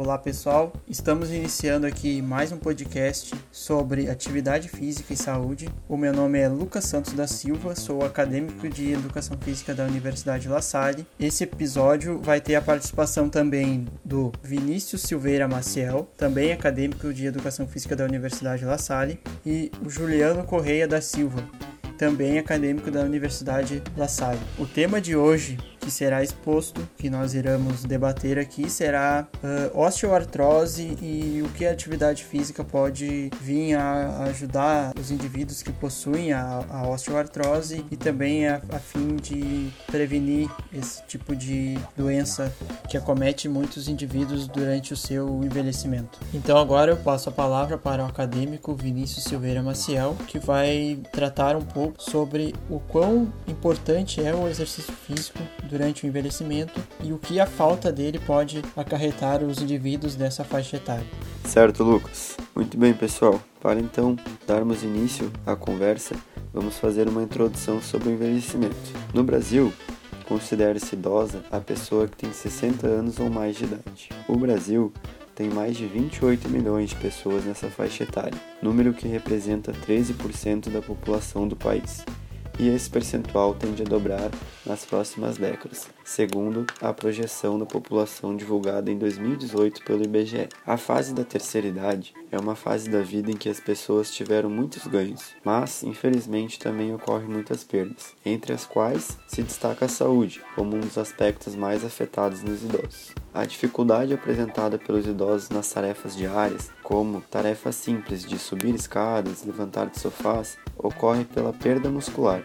Olá pessoal, estamos iniciando aqui mais um podcast sobre atividade física e saúde. O meu nome é Lucas Santos da Silva, sou acadêmico de Educação Física da Universidade La Salle. Esse episódio vai ter a participação também do Vinícius Silveira Maciel, também acadêmico de Educação Física da Universidade La Salle, e o Juliano Correia da Silva, também acadêmico da Universidade La Salle. O tema de hoje que será exposto, que nós iremos debater aqui, será uh, osteoartrose e o que a atividade física pode vir a ajudar os indivíduos que possuem a, a osteoartrose e também a, a, fim de prevenir esse tipo de doença que acomete muitos indivíduos durante o seu envelhecimento. Então agora eu passo a palavra para o acadêmico Vinícius Silveira Maciel, que vai tratar um pouco sobre o quão importante é o exercício físico durante o envelhecimento e o que a falta dele pode acarretar os indivíduos dessa faixa etária. Certo, Lucas. Muito bem, pessoal. Para então darmos início à conversa, vamos fazer uma introdução sobre o envelhecimento. No Brasil, considera-se idosa a pessoa que tem 60 anos ou mais de idade. O Brasil tem mais de 28 milhões de pessoas nessa faixa etária, número que representa 13% da população do país e esse percentual tende a dobrar nas próximas décadas, segundo a projeção da população divulgada em 2018 pelo IBGE. A fase da terceira idade é uma fase da vida em que as pessoas tiveram muitos ganhos, mas infelizmente também ocorrem muitas perdas, entre as quais se destaca a saúde como um dos aspectos mais afetados nos idosos. A dificuldade apresentada pelos idosos nas tarefas diárias, como tarefas simples de subir escadas, levantar de sofás, ocorre pela perda muscular,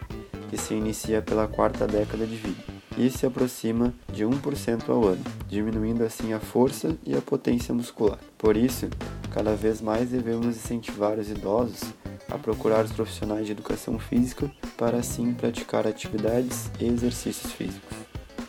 que se inicia pela quarta década de vida e se aproxima de 1% ao ano, diminuindo assim a força e a potência muscular. Por isso, cada vez mais devemos incentivar os idosos a procurar os profissionais de educação física para assim praticar atividades e exercícios físicos.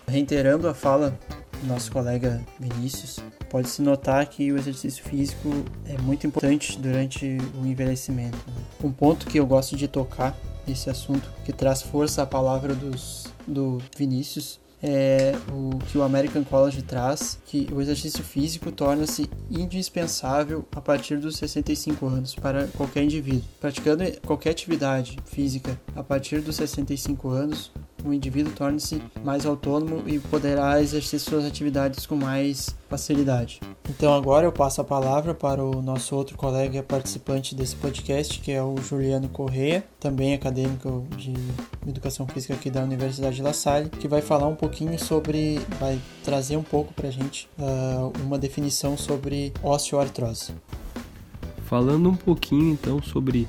Reiterando a fala do nosso colega Vinícius, pode-se notar que o exercício físico é muito importante durante o envelhecimento. Né? Um ponto que eu gosto de tocar nesse assunto, que traz força à palavra dos, do Vinícius, é o que o American College traz, que o exercício físico torna-se indispensável a partir dos 65 anos para qualquer indivíduo. Praticando qualquer atividade física a partir dos 65 anos, o indivíduo torne-se mais autônomo e poderá exercer suas atividades com mais facilidade. Então agora eu passo a palavra para o nosso outro colega participante desse podcast, que é o Juliano Correia, também acadêmico de Educação Física aqui da Universidade de La Salle, que vai falar um pouquinho sobre, vai trazer um pouco para a gente uh, uma definição sobre osteoartrose. Falando um pouquinho então sobre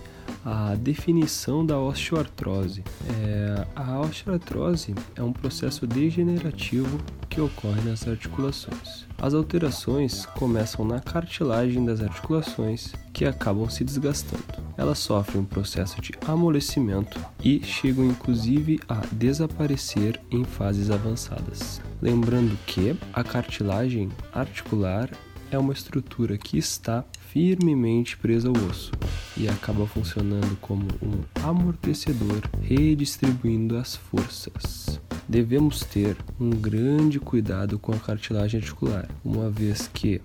a definição da osteoartrose. É, a osteoartrose é um processo degenerativo que ocorre nas articulações. As alterações começam na cartilagem das articulações, que acabam se desgastando. Elas sofrem um processo de amolecimento e chegam inclusive a desaparecer em fases avançadas. Lembrando que a cartilagem articular é uma estrutura que está firmemente presa ao osso e acaba funcionando como um amortecedor, redistribuindo as forças. Devemos ter um grande cuidado com a cartilagem articular, uma vez que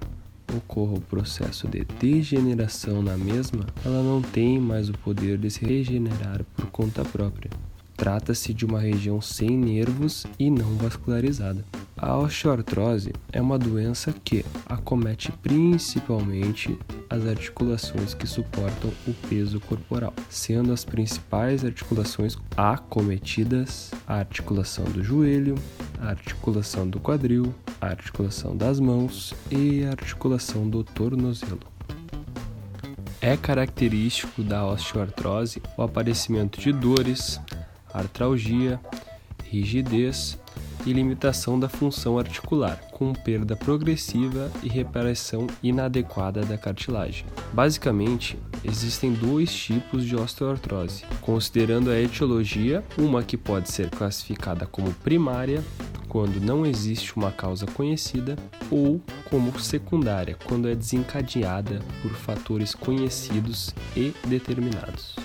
ocorra o processo de degeneração na mesma, ela não tem mais o poder de se regenerar por conta própria. Trata-se de uma região sem nervos e não vascularizada. A osteoartrose é uma doença que acomete principalmente as articulações que suportam o peso corporal, sendo as principais articulações acometidas a articulação do joelho, a articulação do quadril, a articulação das mãos e a articulação do tornozelo. É característico da osteoartrose o aparecimento de dores, artralgia, rigidez e limitação da função articular, com perda progressiva e reparação inadequada da cartilagem. Basicamente, existem dois tipos de osteoartrose, considerando a etiologia, uma que pode ser classificada como primária, quando não existe uma causa conhecida, ou como secundária, quando é desencadeada por fatores conhecidos e determinados.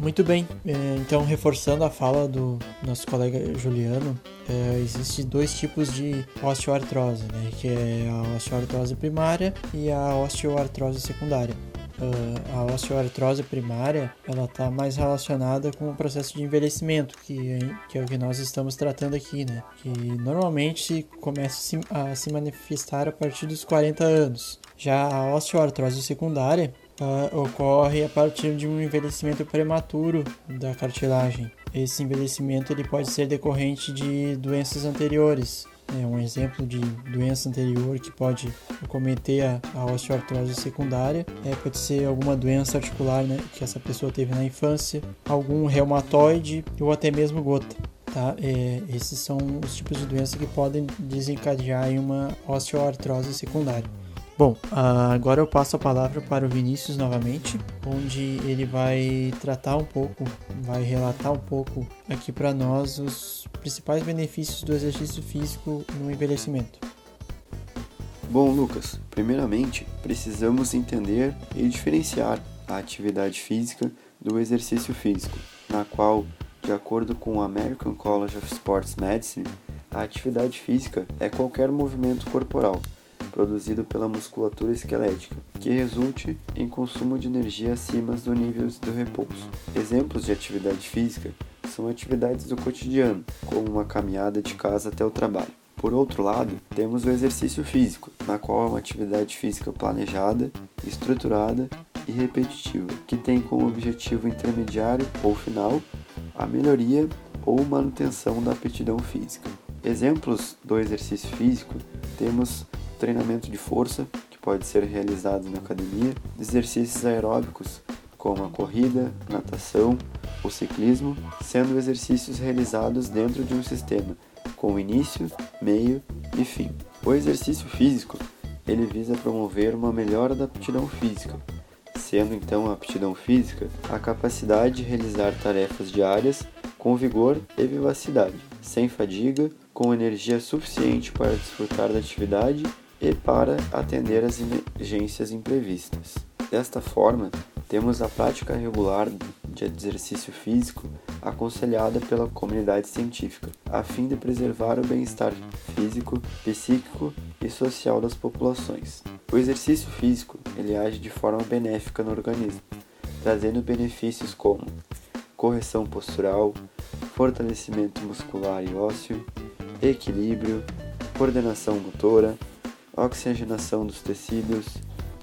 Muito bem, é, então reforçando a fala do nosso colega Juliano, é, existem dois tipos de osteoartrose, né, que é a osteoartrose primária e a osteoartrose secundária. Uh, a osteoartrose primária ela está mais relacionada com o processo de envelhecimento que, que é o que nós estamos tratando aqui, né? Que normalmente começa a se manifestar a partir dos 40 anos. Já a osteoartrose secundária uh, ocorre a partir de um envelhecimento prematuro da cartilagem. Esse envelhecimento ele pode ser decorrente de doenças anteriores. É um exemplo de doença anterior que pode cometer a, a osteoartrose secundária. É, pode ser alguma doença articular né, que essa pessoa teve na infância, algum reumatoide ou até mesmo gota. Tá? É, esses são os tipos de doença que podem desencadear em uma osteoartrose secundária. Bom, agora eu passo a palavra para o Vinícius novamente, onde ele vai tratar um pouco, vai relatar um pouco aqui para nós os principais benefícios do exercício físico no envelhecimento. Bom, Lucas, primeiramente precisamos entender e diferenciar a atividade física do exercício físico, na qual, de acordo com o American College of Sports Medicine, a atividade física é qualquer movimento corporal produzido pela musculatura esquelética, que resulte em consumo de energia acima do nível do repouso. Exemplos de atividade física são atividades do cotidiano, como uma caminhada de casa até o trabalho. Por outro lado, temos o exercício físico, na qual é uma atividade física planejada, estruturada e repetitiva, que tem como objetivo intermediário ou final a melhoria ou manutenção da aptidão física. Exemplos do exercício físico temos treinamento de força, que pode ser realizado na academia, exercícios aeróbicos, como a corrida, natação, o ciclismo, sendo exercícios realizados dentro de um sistema com início, meio e fim. O exercício físico ele visa promover uma melhora da aptidão física, sendo então a aptidão física a capacidade de realizar tarefas diárias com vigor e vivacidade, sem fadiga, com energia suficiente para desfrutar da atividade e para atender às emergências imprevistas. Desta forma, temos a prática regular de exercício físico aconselhada pela comunidade científica, a fim de preservar o bem-estar físico, psíquico e social das populações. O exercício físico ele age de forma benéfica no organismo, trazendo benefícios como correção postural, fortalecimento muscular e ósseo, equilíbrio, coordenação motora, oxigenação dos tecidos,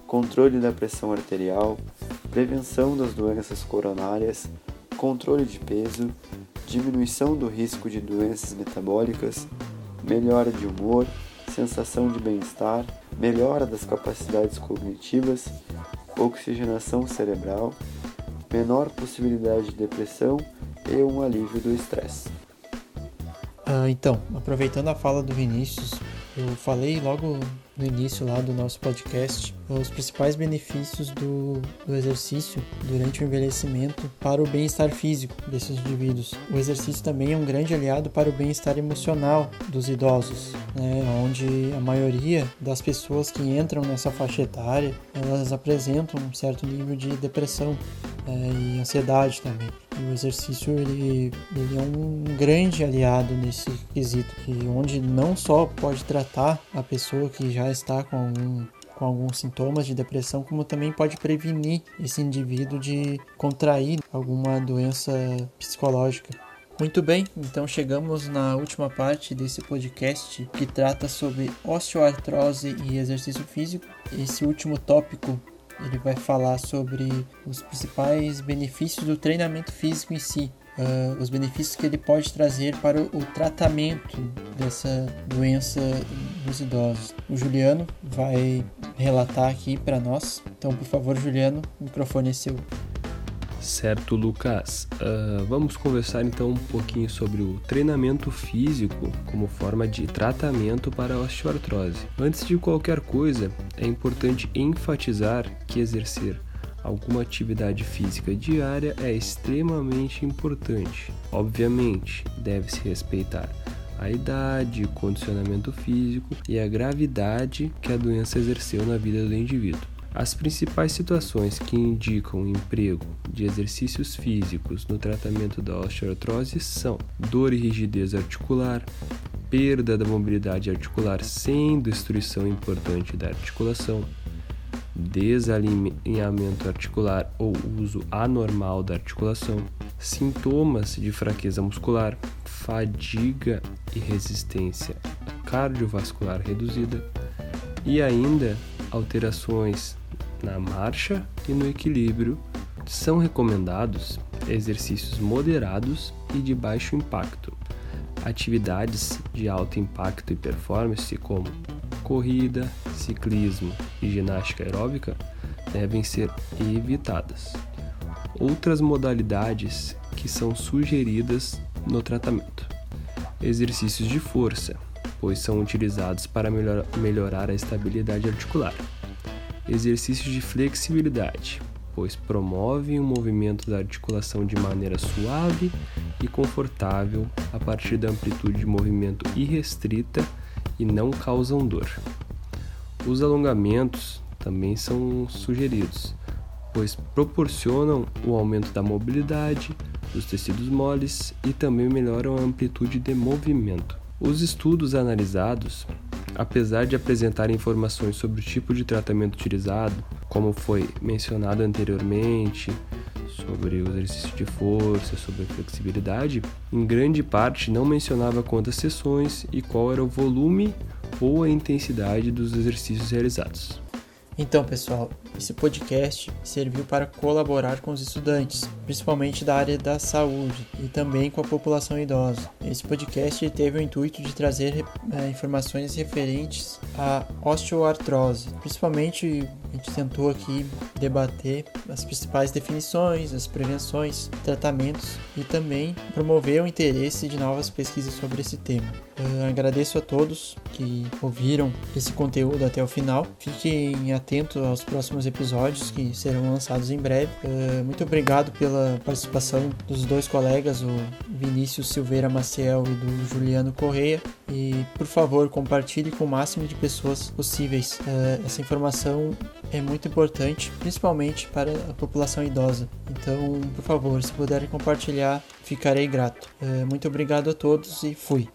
controle da pressão arterial, prevenção das doenças coronárias, controle de peso, diminuição do risco de doenças metabólicas, melhora de humor, sensação de bem-estar, melhora das capacidades cognitivas, oxigenação cerebral, menor possibilidade de depressão e um alívio do estresse. Ah, então, aproveitando a fala do Vinícius, eu falei logo no início lá do nosso podcast os principais benefícios do, do exercício durante o envelhecimento para o bem-estar físico desses indivíduos. O exercício também é um grande aliado para o bem-estar emocional dos idosos, né, onde a maioria das pessoas que entram nessa faixa etária elas apresentam um certo nível de depressão é, e ansiedade também. E o exercício ele, ele é um grande aliado nesse quesito, que onde não só pode tratar a pessoa que já está com algum com alguns sintomas de depressão, como também pode prevenir esse indivíduo de contrair alguma doença psicológica. Muito bem, então chegamos na última parte desse podcast que trata sobre osteoartrose e exercício físico. Esse último tópico ele vai falar sobre os principais benefícios do treinamento físico em si, uh, os benefícios que ele pode trazer para o, o tratamento dessa doença nos idosos. O Juliano vai relatar aqui para nós. Então, por favor, Juliano, o microfone é seu. Certo, Lucas. Uh, vamos conversar então um pouquinho sobre o treinamento físico como forma de tratamento para a osteoartrose. Antes de qualquer coisa, é importante enfatizar que exercer alguma atividade física diária é extremamente importante. Obviamente, deve-se respeitar a idade, condicionamento físico e a gravidade que a doença exerceu na vida do indivíduo. As principais situações que indicam o emprego de exercícios físicos no tratamento da osteoartrose são dor e rigidez articular, perda da mobilidade articular sem destruição importante da articulação, desalinhamento articular ou uso anormal da articulação, sintomas de fraqueza muscular, fadiga e resistência cardiovascular reduzida e ainda alterações na marcha e no equilíbrio. São recomendados exercícios moderados e de baixo impacto, atividades de alto impacto e performance como corrida, ciclismo e ginástica aeróbica devem ser evitadas. Outras modalidades que são sugeridas no tratamento: exercícios de força, pois são utilizados para melhor, melhorar a estabilidade articular. Exercícios de flexibilidade, pois promovem o movimento da articulação de maneira suave e confortável a partir da amplitude de movimento irrestrita e não causam dor. Os alongamentos também são sugeridos, pois proporcionam o aumento da mobilidade dos tecidos moles e também melhoram a amplitude de movimento. Os estudos analisados, apesar de apresentar informações sobre o tipo de tratamento utilizado, como foi mencionado anteriormente, sobre o exercício de força, sobre a flexibilidade, em grande parte não mencionava quantas sessões e qual era o volume ou a intensidade dos exercícios realizados. Então, pessoal, esse podcast serviu para colaborar com os estudantes, principalmente da área da saúde e também com a população idosa. Esse podcast teve o intuito de trazer é, informações referentes à osteoartrose. Principalmente, a gente tentou aqui debater as principais definições, as prevenções, tratamentos e também promover o interesse de novas pesquisas sobre esse tema. Eu agradeço a todos que ouviram esse conteúdo até o final. Fiquem atentos aos próximos episódios que serão lançados em breve. Muito obrigado pela participação dos dois colegas, o Vinícius Silveira Maciel e do Juliano Correia. E por favor, compartilhe com o máximo de pessoas possíveis. Essa informação é muito importante, principalmente para a população idosa. Então, por favor, se puderem compartilhar, ficarei grato. Muito obrigado a todos e fui.